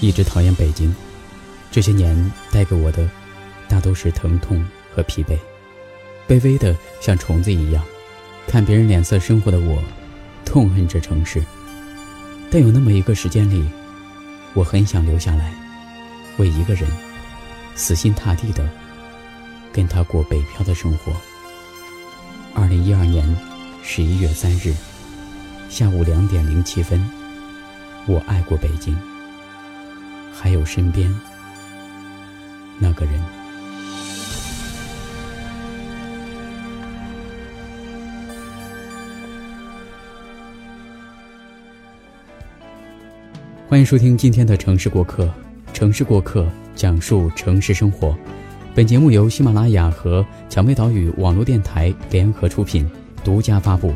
一直讨厌北京，这些年带给我的大都是疼痛和疲惫，卑微的像虫子一样，看别人脸色生活的我，痛恨这城市。但有那么一个时间里，我很想留下来，为一个人死心塌地的跟他过北漂的生活。二零一二年十一月三日下午两点零七分，我爱过北京。还有身边那个人。欢迎收听今天的城市过客。城市过客讲述城市生活。本节目由喜马拉雅和蔷薇岛屿网络电台联合出品，独家发布。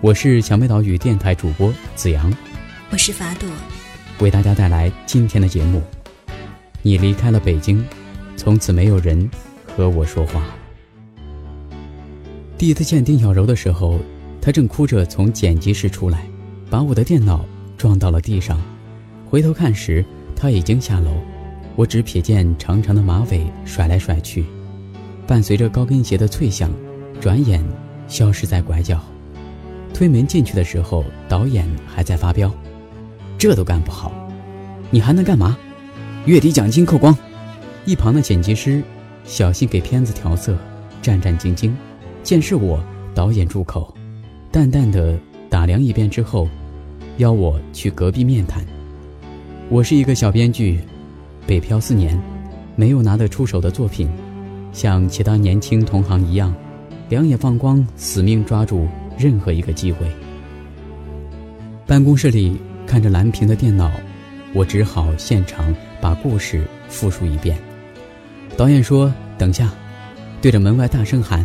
我是蔷薇岛屿电台主播子阳，我是法朵。为大家带来今天的节目。你离开了北京，从此没有人和我说话。第一次见丁小柔的时候，她正哭着从剪辑室出来，把我的电脑撞到了地上。回头看时，她已经下楼。我只瞥见长长的马尾甩来甩去，伴随着高跟鞋的脆响，转眼消失在拐角。推门进去的时候，导演还在发飙。这都干不好，你还能干嘛？月底奖金扣光。一旁的剪辑师小心给片子调色，战战兢兢。见是我，导演住口，淡淡的打量一遍之后，邀我去隔壁面谈。我是一个小编剧，北漂四年，没有拿得出手的作品，像其他年轻同行一样，两眼放光，死命抓住任何一个机会。办公室里。看着蓝屏的电脑，我只好现场把故事复述一遍。导演说：“等下。”对着门外大声喊：“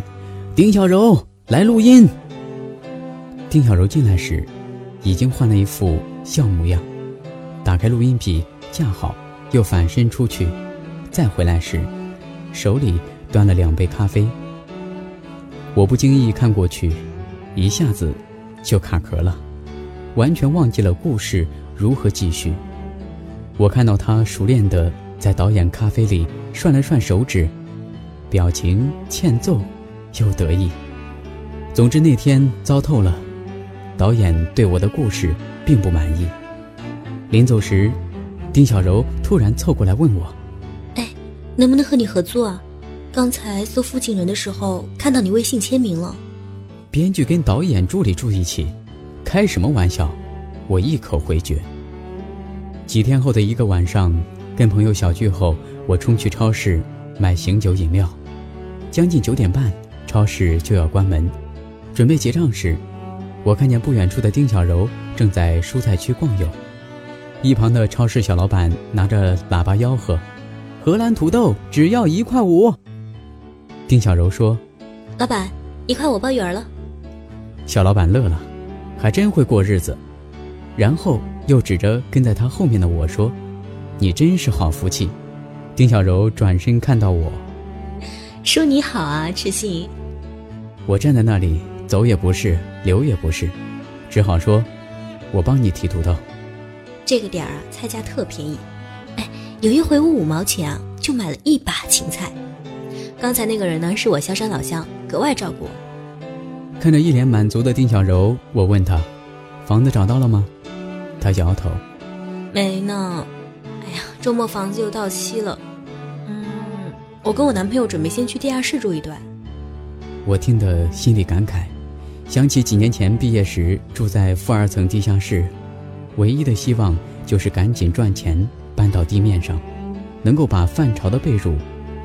丁小柔来录音。”丁小柔进来时，已经换了一副笑模样，打开录音笔架好，又反身出去，再回来时，手里端了两杯咖啡。我不经意看过去，一下子就卡壳了。完全忘记了故事如何继续。我看到他熟练地在导演咖啡里涮了涮手指，表情欠揍又得意。总之那天糟透了，导演对我的故事并不满意。临走时，丁小柔突然凑过来问我：“哎，能不能和你合作啊？刚才搜附近人的时候看到你微信签名了。”编剧跟导演助理住一起。开什么玩笑！我一口回绝。几天后的一个晚上，跟朋友小聚后，我冲去超市买醒酒饮料。将近九点半，超市就要关门，准备结账时，我看见不远处的丁小柔正在蔬菜区逛悠。一旁的超市小老板拿着喇叭吆喝：“荷兰土豆只要一块五。”丁小柔说：“老板，一块五包圆了。”小老板乐了。还真会过日子，然后又指着跟在他后面的我说：“你真是好福气。”丁小柔转身看到我，说：“你好啊，赤心。”我站在那里，走也不是，留也不是，只好说：“我帮你提土豆。”这个点儿啊，菜价特便宜。哎，有一回我五毛钱啊，就买了一把芹菜。刚才那个人呢，是我萧山老乡，格外照顾我。看着一脸满足的丁小柔，我问她：“房子找到了吗？”她摇头：“没呢。哎呀，周末房子又到期了。嗯，我跟我男朋友准备先去地下室住一段。”我听得心里感慨，想起几年前毕业时住在负二层地下室，唯一的希望就是赶紧赚钱搬到地面上，能够把泛潮的被褥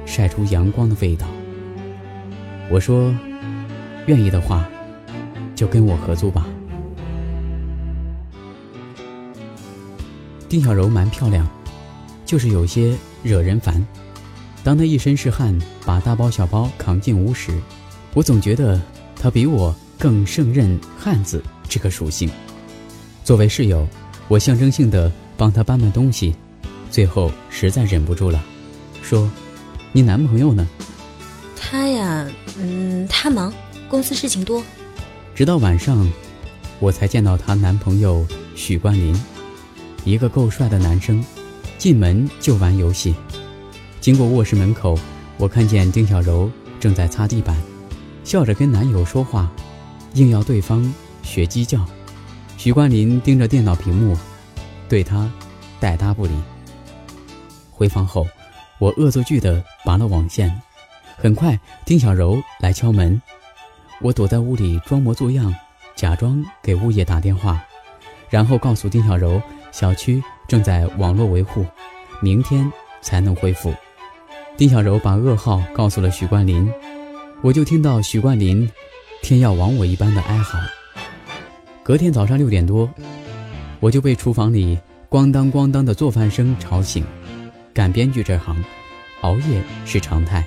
晒出阳光的味道。我说。愿意的话，就跟我合租吧。丁小柔蛮漂亮，就是有些惹人烦。当她一身是汗，把大包小包扛进屋时，我总觉得她比我更胜任汉子这个属性。作为室友，我象征性的帮她搬搬东西，最后实在忍不住了，说：“你男朋友呢？”他呀，嗯，他忙。公司事情多，直到晚上，我才见到她男朋友许冠霖，一个够帅的男生，进门就玩游戏。经过卧室门口，我看见丁小柔正在擦地板，笑着跟男友说话，硬要对方学鸡叫。许冠林盯着电脑屏幕，对他带搭不理。回房后，我恶作剧地拔了网线。很快，丁小柔来敲门，我躲在屋里装模作样，假装给物业打电话，然后告诉丁小柔，小区正在网络维护，明天才能恢复。丁小柔把噩耗告诉了许冠林，我就听到许冠林天要亡我一般的哀嚎。隔天早上六点多，我就被厨房里咣当咣当的做饭声吵醒。干编剧这行，熬夜是常态。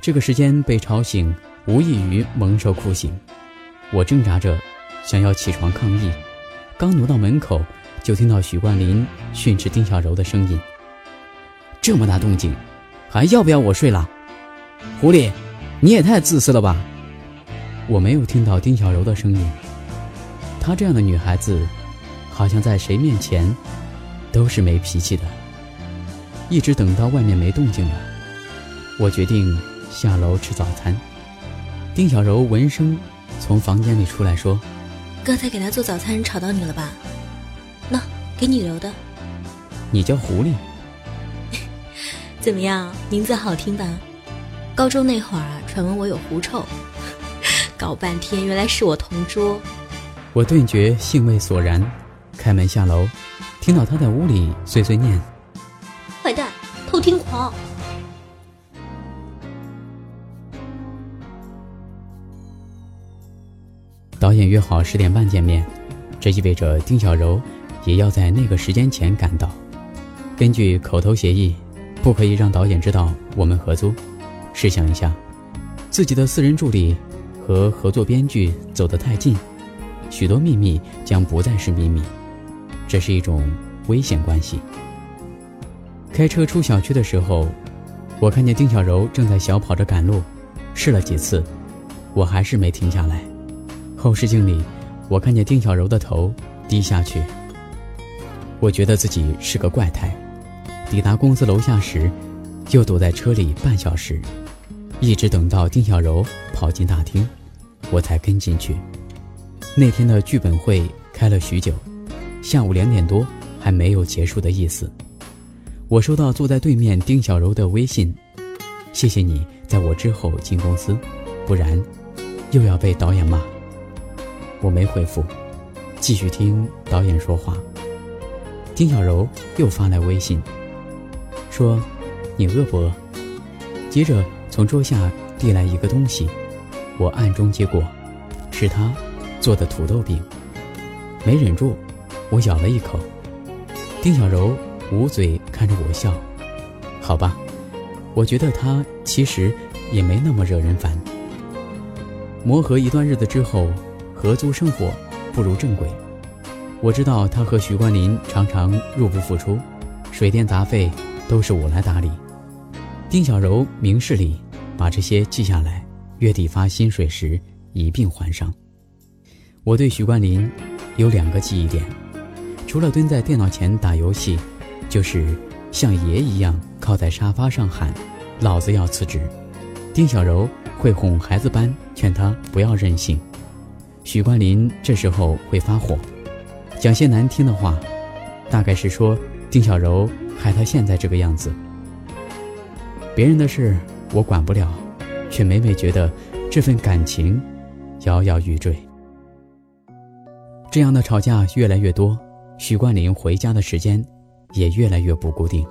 这个时间被吵醒，无异于蒙受酷刑。我挣扎着想要起床抗议，刚挪到门口，就听到许冠霖训斥丁小柔的声音：“这么大动静，还要不要我睡了？狐狸，你也太自私了吧！”我没有听到丁小柔的声音。她这样的女孩子，好像在谁面前都是没脾气的。一直等到外面没动静了，我决定。下楼吃早餐，丁小柔闻声从房间里出来，说：“刚才给他做早餐吵到你了吧？那给你留的。你叫狐狸？怎么样，名字好听吧？高中那会儿啊，传闻我有狐臭，搞半天原来是我同桌。我顿觉兴味索然，开门下楼，听到他在屋里碎碎念：坏蛋，偷听狂。”导演约好十点半见面，这意味着丁小柔也要在那个时间前赶到。根据口头协议，不可以让导演知道我们合租。试想一下，自己的私人助理和合作编剧走得太近，许多秘密将不再是秘密，这是一种危险关系。开车出小区的时候，我看见丁小柔正在小跑着赶路，试了几次，我还是没停下来。后视镜里，我看见丁小柔的头低下去。我觉得自己是个怪胎。抵达公司楼下时，又躲在车里半小时，一直等到丁小柔跑进大厅，我才跟进去。那天的剧本会开了许久，下午两点多还没有结束的意思。我收到坐在对面丁小柔的微信：“谢谢你在我之后进公司，不然又要被导演骂。”我没回复，继续听导演说话。丁小柔又发来微信，说：“你饿不饿？”接着从桌下递来一个东西，我暗中接过，是他做的土豆饼。没忍住，我咬了一口。丁小柔捂嘴看着我笑，好吧，我觉得他其实也没那么惹人烦。磨合一段日子之后。合租生活不如正轨。我知道他和许冠林常常入不敷出，水电杂费都是我来打理。丁小柔明事理，把这些记下来，月底发薪水时一并还上。我对许冠林有两个记忆点，除了蹲在电脑前打游戏，就是像爷一样靠在沙发上喊：“老子要辞职。”丁小柔会哄孩子般劝他不要任性。许冠林这时候会发火，讲些难听的话，大概是说丁小柔害他现在这个样子。别人的事我管不了，却每每觉得这份感情摇摇欲坠。这样的吵架越来越多，许冠林回家的时间也越来越不固定。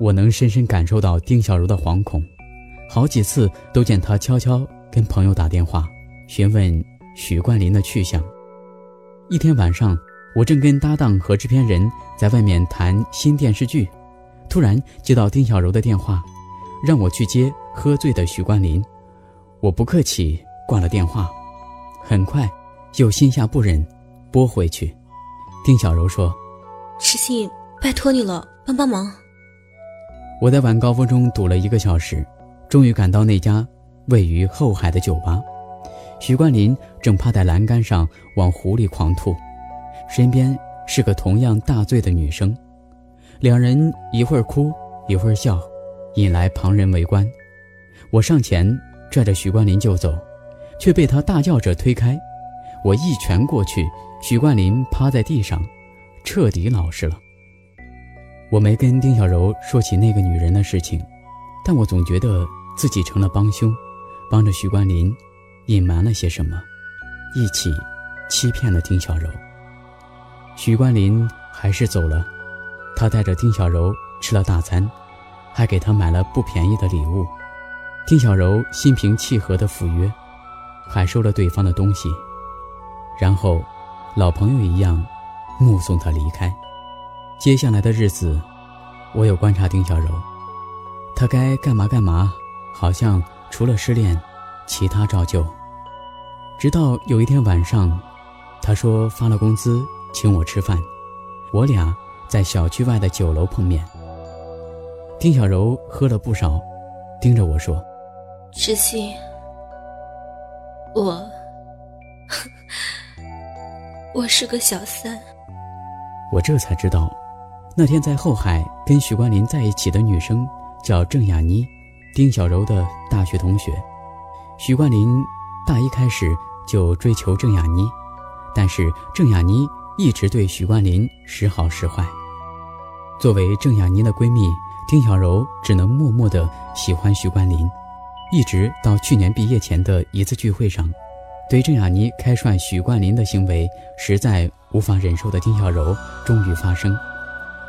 我能深深感受到丁小柔的惶恐，好几次都见他悄悄跟朋友打电话询问。许冠霖的去向。一天晚上，我正跟搭档和制片人在外面谈新电视剧，突然接到丁小柔的电话，让我去接喝醉的许冠霖。我不客气挂了电话，很快又心下不忍，拨回去。丁小柔说：“石信，拜托你了，帮帮忙。”我在晚高峰中堵了一个小时，终于赶到那家位于后海的酒吧。许冠林正趴在栏杆上往湖里狂吐，身边是个同样大醉的女生。两人一会儿哭一会儿笑，引来旁人围观。我上前拽着许冠林就走，却被他大叫着推开。我一拳过去，许冠林趴在地上，彻底老实了。我没跟丁小柔说起那个女人的事情，但我总觉得自己成了帮凶，帮着许冠林隐瞒了些什么，一起欺骗了丁小柔。许冠林还是走了，他带着丁小柔吃了大餐，还给她买了不便宜的礼物。丁小柔心平气和地赴约，还收了对方的东西。然后，老朋友一样，目送他离开。接下来的日子，我有观察丁小柔，她该干嘛干嘛，好像除了失恋，其他照旧。直到有一天晚上，他说发了工资请我吃饭，我俩在小区外的酒楼碰面。丁小柔喝了不少，盯着我说：“知心，我。”我是个小三，我这才知道，那天在后海跟许冠霖在一起的女生叫郑雅妮，丁小柔的大学同学。许冠林大一开始就追求郑雅妮，但是郑雅妮一直对许冠林时好时坏。作为郑雅妮的闺蜜，丁小柔只能默默的喜欢许冠林，一直到去年毕业前的一次聚会上。对郑雅妮开涮许冠林的行为实在无法忍受的丁小柔终于发声，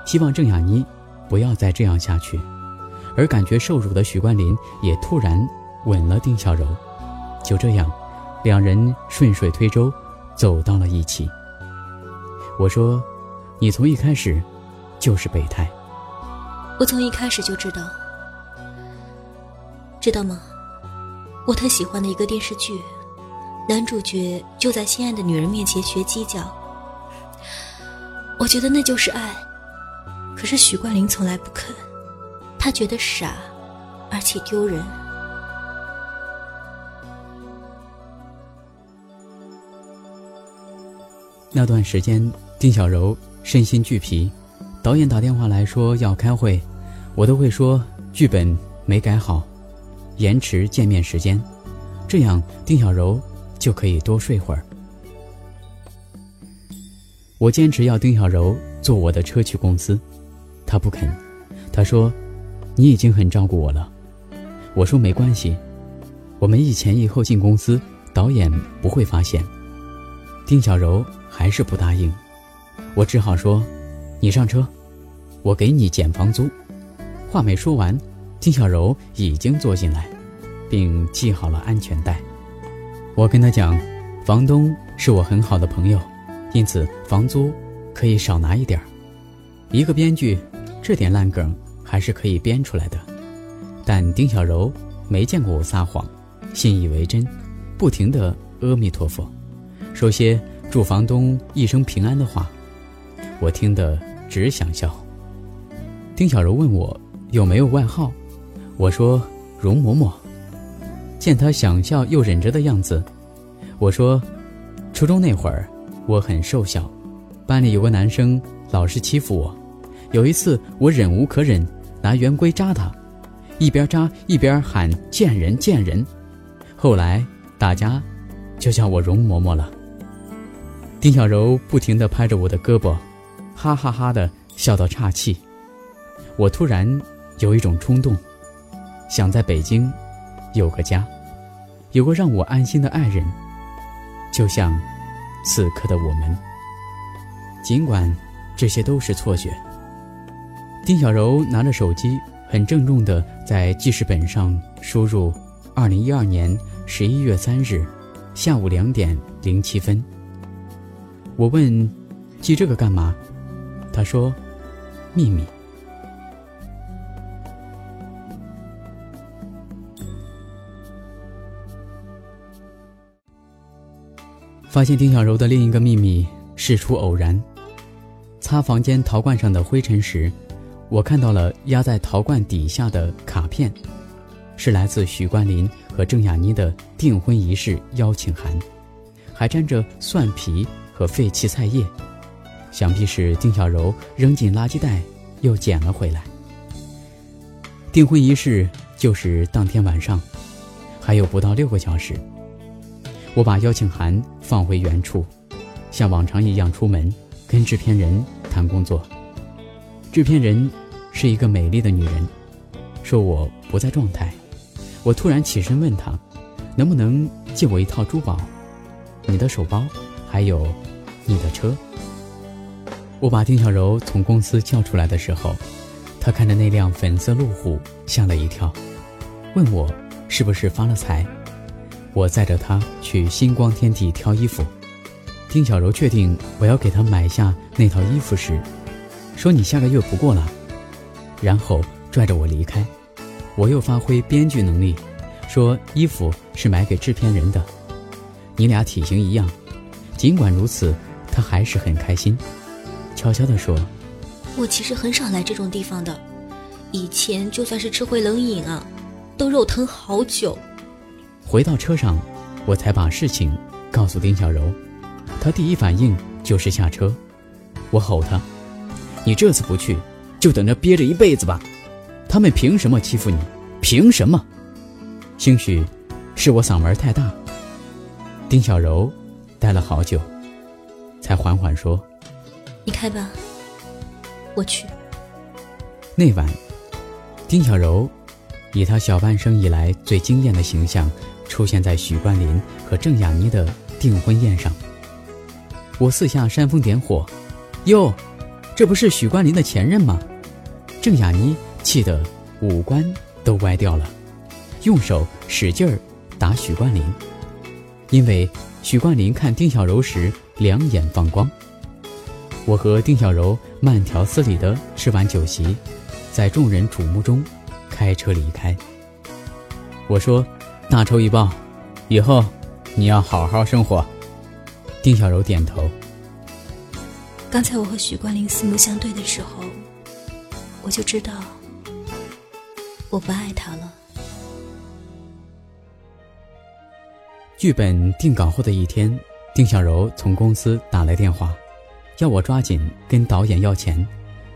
希望郑雅妮不要再这样下去。而感觉受辱的许冠林也突然吻了丁小柔，就这样，两人顺水推舟走到了一起。我说：“你从一开始就是备胎。”我从一开始就知道，知道吗？我特喜欢的一个电视剧。男主角就在心爱的女人面前学鸡叫，我觉得那就是爱。可是许冠林从来不肯，他觉得傻，而且丢人。那段时间，丁小柔身心俱疲，导演打电话来说要开会，我都会说剧本没改好，延迟见面时间，这样丁小柔。就可以多睡会儿。我坚持要丁小柔坐我的车去公司，她不肯。她说：“你已经很照顾我了。”我说：“没关系，我们一前一后进公司，导演不会发现。”丁小柔还是不答应，我只好说：“你上车，我给你减房租。”话没说完，丁小柔已经坐进来，并系好了安全带。我跟他讲，房东是我很好的朋友，因此房租可以少拿一点儿。一个编剧，这点烂梗还是可以编出来的。但丁小柔没见过我撒谎，信以为真，不停的阿弥陀佛，说些祝房东一生平安的话，我听得只想笑。丁小柔问我有没有外号，我说容嬷嬷。见他想笑又忍着的样子，我说：“初中那会儿，我很瘦小，班里有个男生老是欺负我。有一次，我忍无可忍，拿圆规扎他，一边扎一边喊‘贱人，贱人’。后来大家就叫我容嬷嬷了。”丁小柔不停地拍着我的胳膊，哈哈哈的笑到岔气。我突然有一种冲动，想在北京。有个家，有个让我安心的爱人，就像此刻的我们。尽管这些都是错觉。丁小柔拿着手机，很郑重地在记事本上输入：“二零一二年十一月三日下午两点零七分。”我问：“记这个干嘛？”他说：“秘密。”发现丁小柔的另一个秘密事出偶然，擦房间陶罐上的灰尘时，我看到了压在陶罐底下的卡片，是来自许冠林和郑雅妮的订婚仪式邀请函，还沾着蒜皮和废弃菜叶，想必是丁小柔扔进垃圾袋又捡了回来。订婚仪式就是当天晚上，还有不到六个小时。我把邀请函放回原处，像往常一样出门，跟制片人谈工作。制片人是一个美丽的女人，说我不在状态。我突然起身问她，能不能借我一套珠宝，你的手包，还有你的车。我把丁小柔从公司叫出来的时候。他看着那辆粉色路虎，吓了一跳，问我是不是发了财。我载着他去星光天地挑衣服。丁小柔确定我要给她买下那套衣服时，说：“你下个月不过了。”然后拽着我离开。我又发挥编剧能力，说衣服是买给制片人的。你俩体型一样。尽管如此，他还是很开心，悄悄地说。我其实很少来这种地方的，以前就算是吃回冷饮啊，都肉疼好久。回到车上，我才把事情告诉丁小柔，她第一反应就是下车。我吼她：“你这次不去，就等着憋着一辈子吧！他们凭什么欺负你？凭什么？”兴许是我嗓门太大，丁小柔待了好久，才缓缓说：“你开吧。”我去。那晚，丁小柔以她小半生以来最惊艳的形象出现在许冠霖和郑雅妮的订婚宴上。我四下煽风点火，哟，这不是许冠霖的前任吗？郑雅妮气得五官都歪掉了，用手使劲儿打许冠霖，因为许冠霖看丁小柔时两眼放光。我和丁小柔慢条斯理的吃完酒席，在众人瞩目中开车离开。我说：“大仇已报，以后你要好好生活。”丁小柔点头。刚才我和许冠霖四目相对的时候，我就知道我不爱他了。剧本定稿后的一天，丁小柔从公司打来电话。要我抓紧跟导演要钱，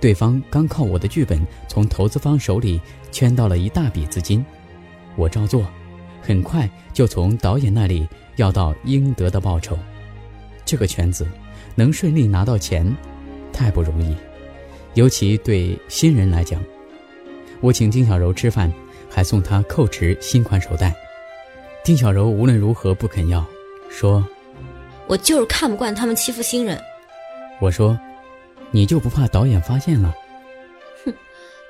对方刚靠我的剧本从投资方手里圈到了一大笔资金，我照做，很快就从导演那里要到应得的报酬。这个圈子能顺利拿到钱，太不容易，尤其对新人来讲。我请丁小柔吃饭，还送她蔻驰新款手袋。丁小柔无论如何不肯要，说：“我就是看不惯他们欺负新人。”我说：“你就不怕导演发现了？”哼，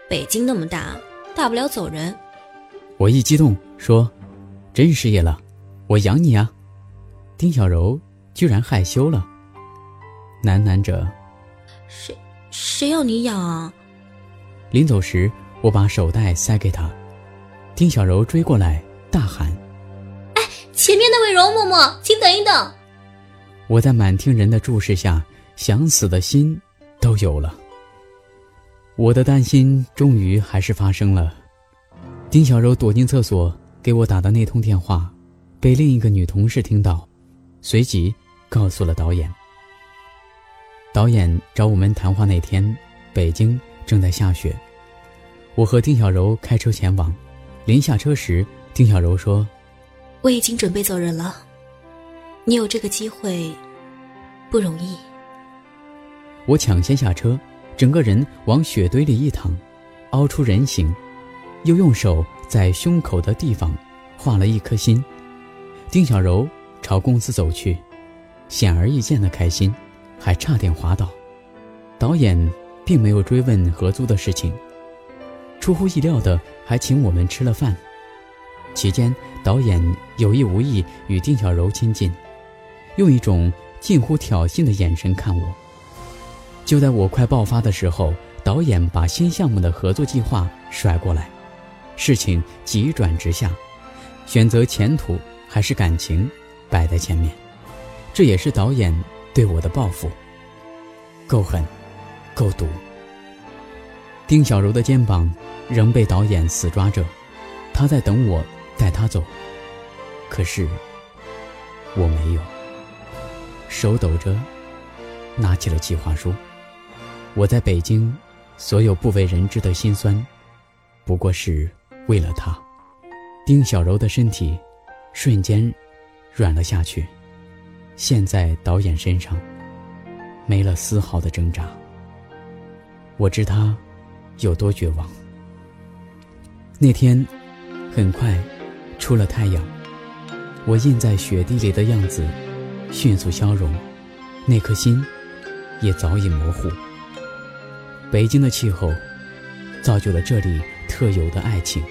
北京那么大，大不了走人。我一激动说：“真失业了，我养你啊！”丁小柔居然害羞了，喃喃着：“谁谁要你养啊？”临走时，我把手袋塞给他，丁小柔追过来大喊：“哎，前面那位容嬷嬷，请等一等！”我在满厅人的注视下。想死的心都有了。我的担心终于还是发生了。丁小柔躲进厕所给我打的那通电话，被另一个女同事听到，随即告诉了导演。导演找我们谈话那天，北京正在下雪。我和丁小柔开车前往，临下车时，丁小柔说：“我已经准备走人了。你有这个机会，不容易。”我抢先下车，整个人往雪堆里一躺，凹出人形，又用手在胸口的地方画了一颗心。丁小柔朝公司走去，显而易见的开心，还差点滑倒。导演并没有追问合租的事情，出乎意料的还请我们吃了饭。期间，导演有意无意与丁小柔亲近，用一种近乎挑衅的眼神看我。就在我快爆发的时候，导演把新项目的合作计划甩过来，事情急转直下，选择前途还是感情摆在前面，这也是导演对我的报复。够狠，够毒。丁小柔的肩膀仍被导演死抓着，他在等我带他走，可是我没有，手抖着拿起了计划书。我在北京所有不为人知的辛酸，不过是为了他。丁小柔的身体瞬间软了下去，陷在导演身上，没了丝毫的挣扎。我知他有多绝望。那天很快出了太阳，我印在雪地里的样子迅速消融，那颗心也早已模糊。北京的气候造就了这里特有的爱情，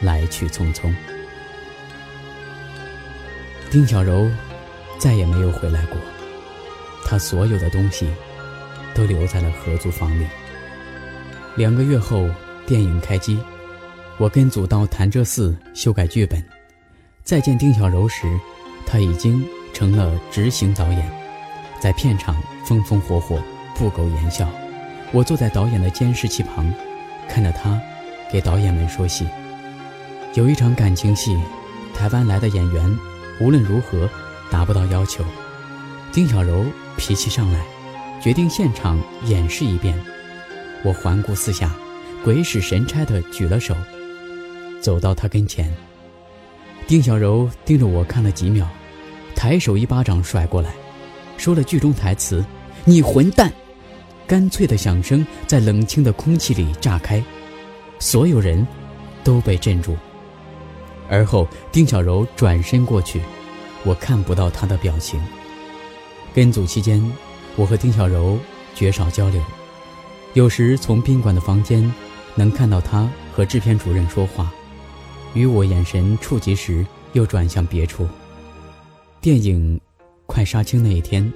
来去匆匆。丁小柔再也没有回来过，她所有的东西都留在了合租房里。两个月后，电影开机。我跟组到潭柘寺修改剧本，再见丁小柔时，他已经成了执行导演，在片场风风火火，不苟言笑。我坐在导演的监视器旁，看着他给导演们说戏。有一场感情戏，台湾来的演员无论如何达不到要求，丁小柔脾气上来，决定现场演示一遍。我环顾四下，鬼使神差地举了手。走到他跟前，丁小柔盯着我看了几秒，抬手一巴掌甩过来，说了剧中台词：“你混蛋！”干脆的响声在冷清的空气里炸开，所有人都被镇住。而后，丁小柔转身过去，我看不到她的表情。跟组期间，我和丁小柔绝少交流，有时从宾馆的房间能看到她和制片主任说话。与我眼神触及时，又转向别处。电影快杀青那一天，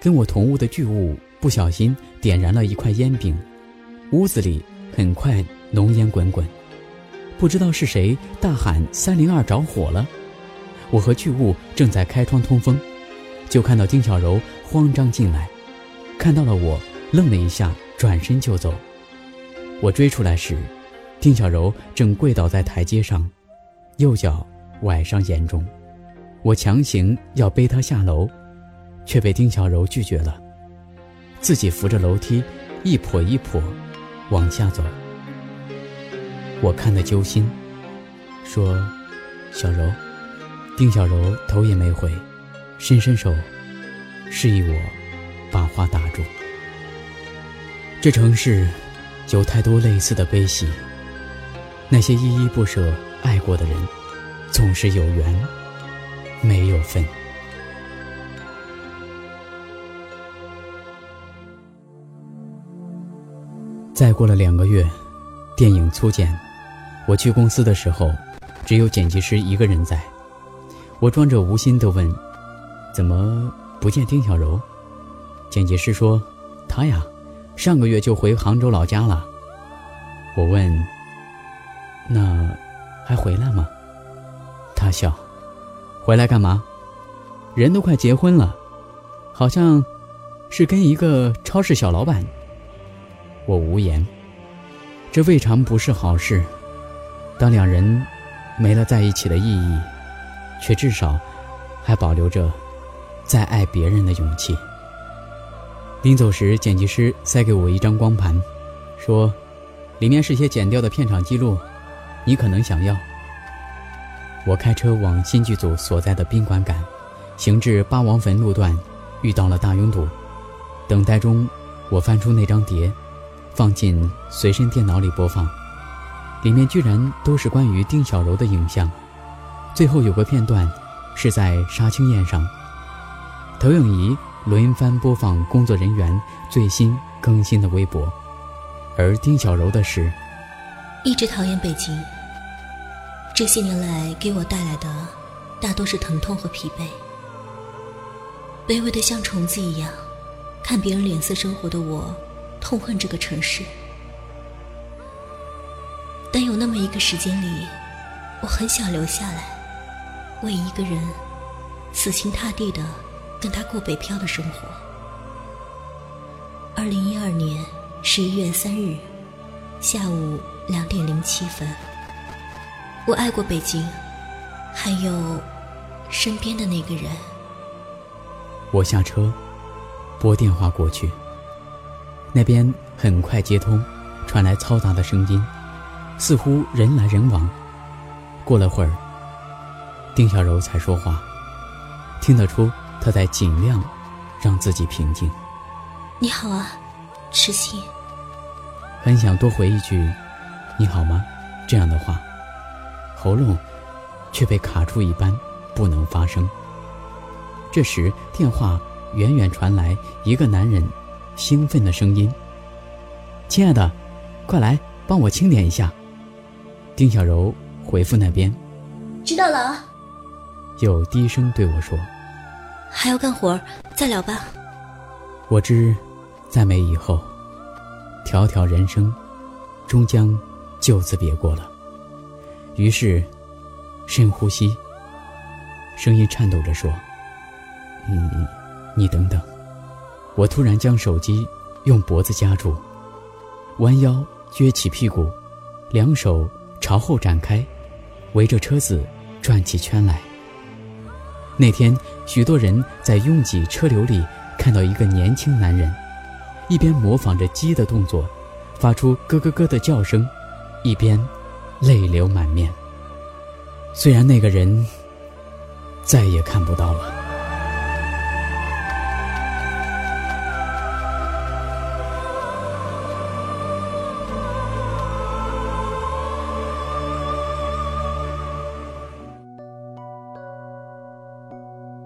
跟我同屋的巨物不小心点燃了一块烟饼，屋子里很快浓烟滚滚。不知道是谁大喊“三零二着火了”，我和巨物正在开窗通风，就看到丁小柔慌张进来，看到了我，愣了一下，转身就走。我追出来时，丁小柔正跪倒在台阶上。右脚崴伤严重，我强行要背他下楼，却被丁小柔拒绝了，自己扶着楼梯，一跛一跛往下走。我看得揪心，说：“小柔。”丁小柔头也没回，伸伸手，示意我把话打住。这城市有太多类似的悲喜，那些依依不舍。爱过的人，总是有缘，没有分。再过了两个月，电影粗剪，我去公司的时候，只有剪辑师一个人在。我装着无心的问：“怎么不见丁小柔？”剪辑师说：“她呀，上个月就回杭州老家了。”我问：“那？”还回来吗？他笑，回来干嘛？人都快结婚了，好像是跟一个超市小老板。我无言。这未尝不是好事。当两人没了在一起的意义，却至少还保留着再爱别人的勇气。临走时，剪辑师塞给我一张光盘，说：“里面是些剪掉的片场记录。”你可能想要。我开车往新剧组所在的宾馆赶，行至八王坟路段，遇到了大拥堵。等待中，我翻出那张碟，放进随身电脑里播放，里面居然都是关于丁小柔的影像。最后有个片段，是在杀青宴上，投影仪轮番播放工作人员最新更新的微博，而丁小柔的是，一直讨厌北京。这些年来给我带来的，大多是疼痛和疲惫。卑微的像虫子一样，看别人脸色生活的我，痛恨这个城市。但有那么一个时间里，我很想留下来，为一个人，死心塌地的跟他过北漂的生活。二零一二年十一月三日，下午两点零七分。我爱过北京，还有身边的那个人。我下车，拨电话过去。那边很快接通，传来嘈杂的声音，似乎人来人往。过了会儿，丁小柔才说话，听得出她在尽量让自己平静。你好啊，痴心。很想多回一句“你好吗”这样的话，喉咙却被卡住一般，不能发声。这时，电话远远传来一个男人兴奋的声音：“亲爱的，快来帮我清点一下。”丁小柔回复那边：“知道了。”又低声对我说：“还要干活，再聊吧。”我知，再没以后，迢迢人生，终将就此别过了。于是，深呼吸，声音颤抖着说。嗯，你等等。我突然将手机用脖子夹住，弯腰撅起屁股，两手朝后展开，围着车子转起圈来。那天，许多人在拥挤车流里看到一个年轻男人，一边模仿着鸡的动作，发出咯咯咯的叫声，一边泪流满面。虽然那个人再也看不到了。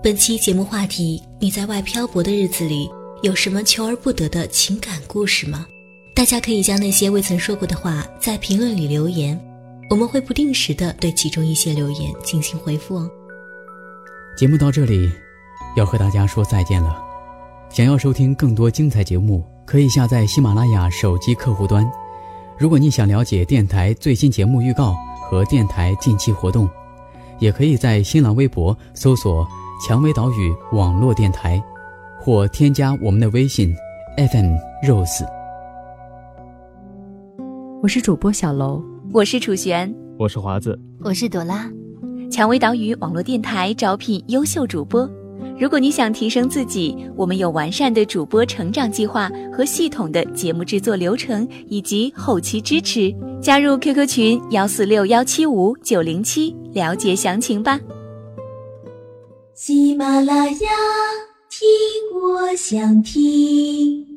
本期节目话题：你在外漂泊的日子里有什么求而不得的情感故事吗？大家可以将那些未曾说过的话在评论里留言，我们会不定时的对其中一些留言进行回复哦。节目到这里，要和大家说再见了。想要收听更多精彩节目，可以下载喜马拉雅手机客户端。如果你想了解电台最新节目预告和电台近期活动，也可以在新浪微博搜索。蔷薇岛屿网络电台，或添加我们的微信 FM Rose。我是主播小楼，我是楚璇，我是华子，我是朵拉。蔷薇岛屿网络电台招聘优秀主播，如果你想提升自己，我们有完善的主播成长计划和系统的节目制作流程以及后期支持。加入 QQ 群幺四六幺七五九零七，了解详情吧。喜马拉雅，听我想听。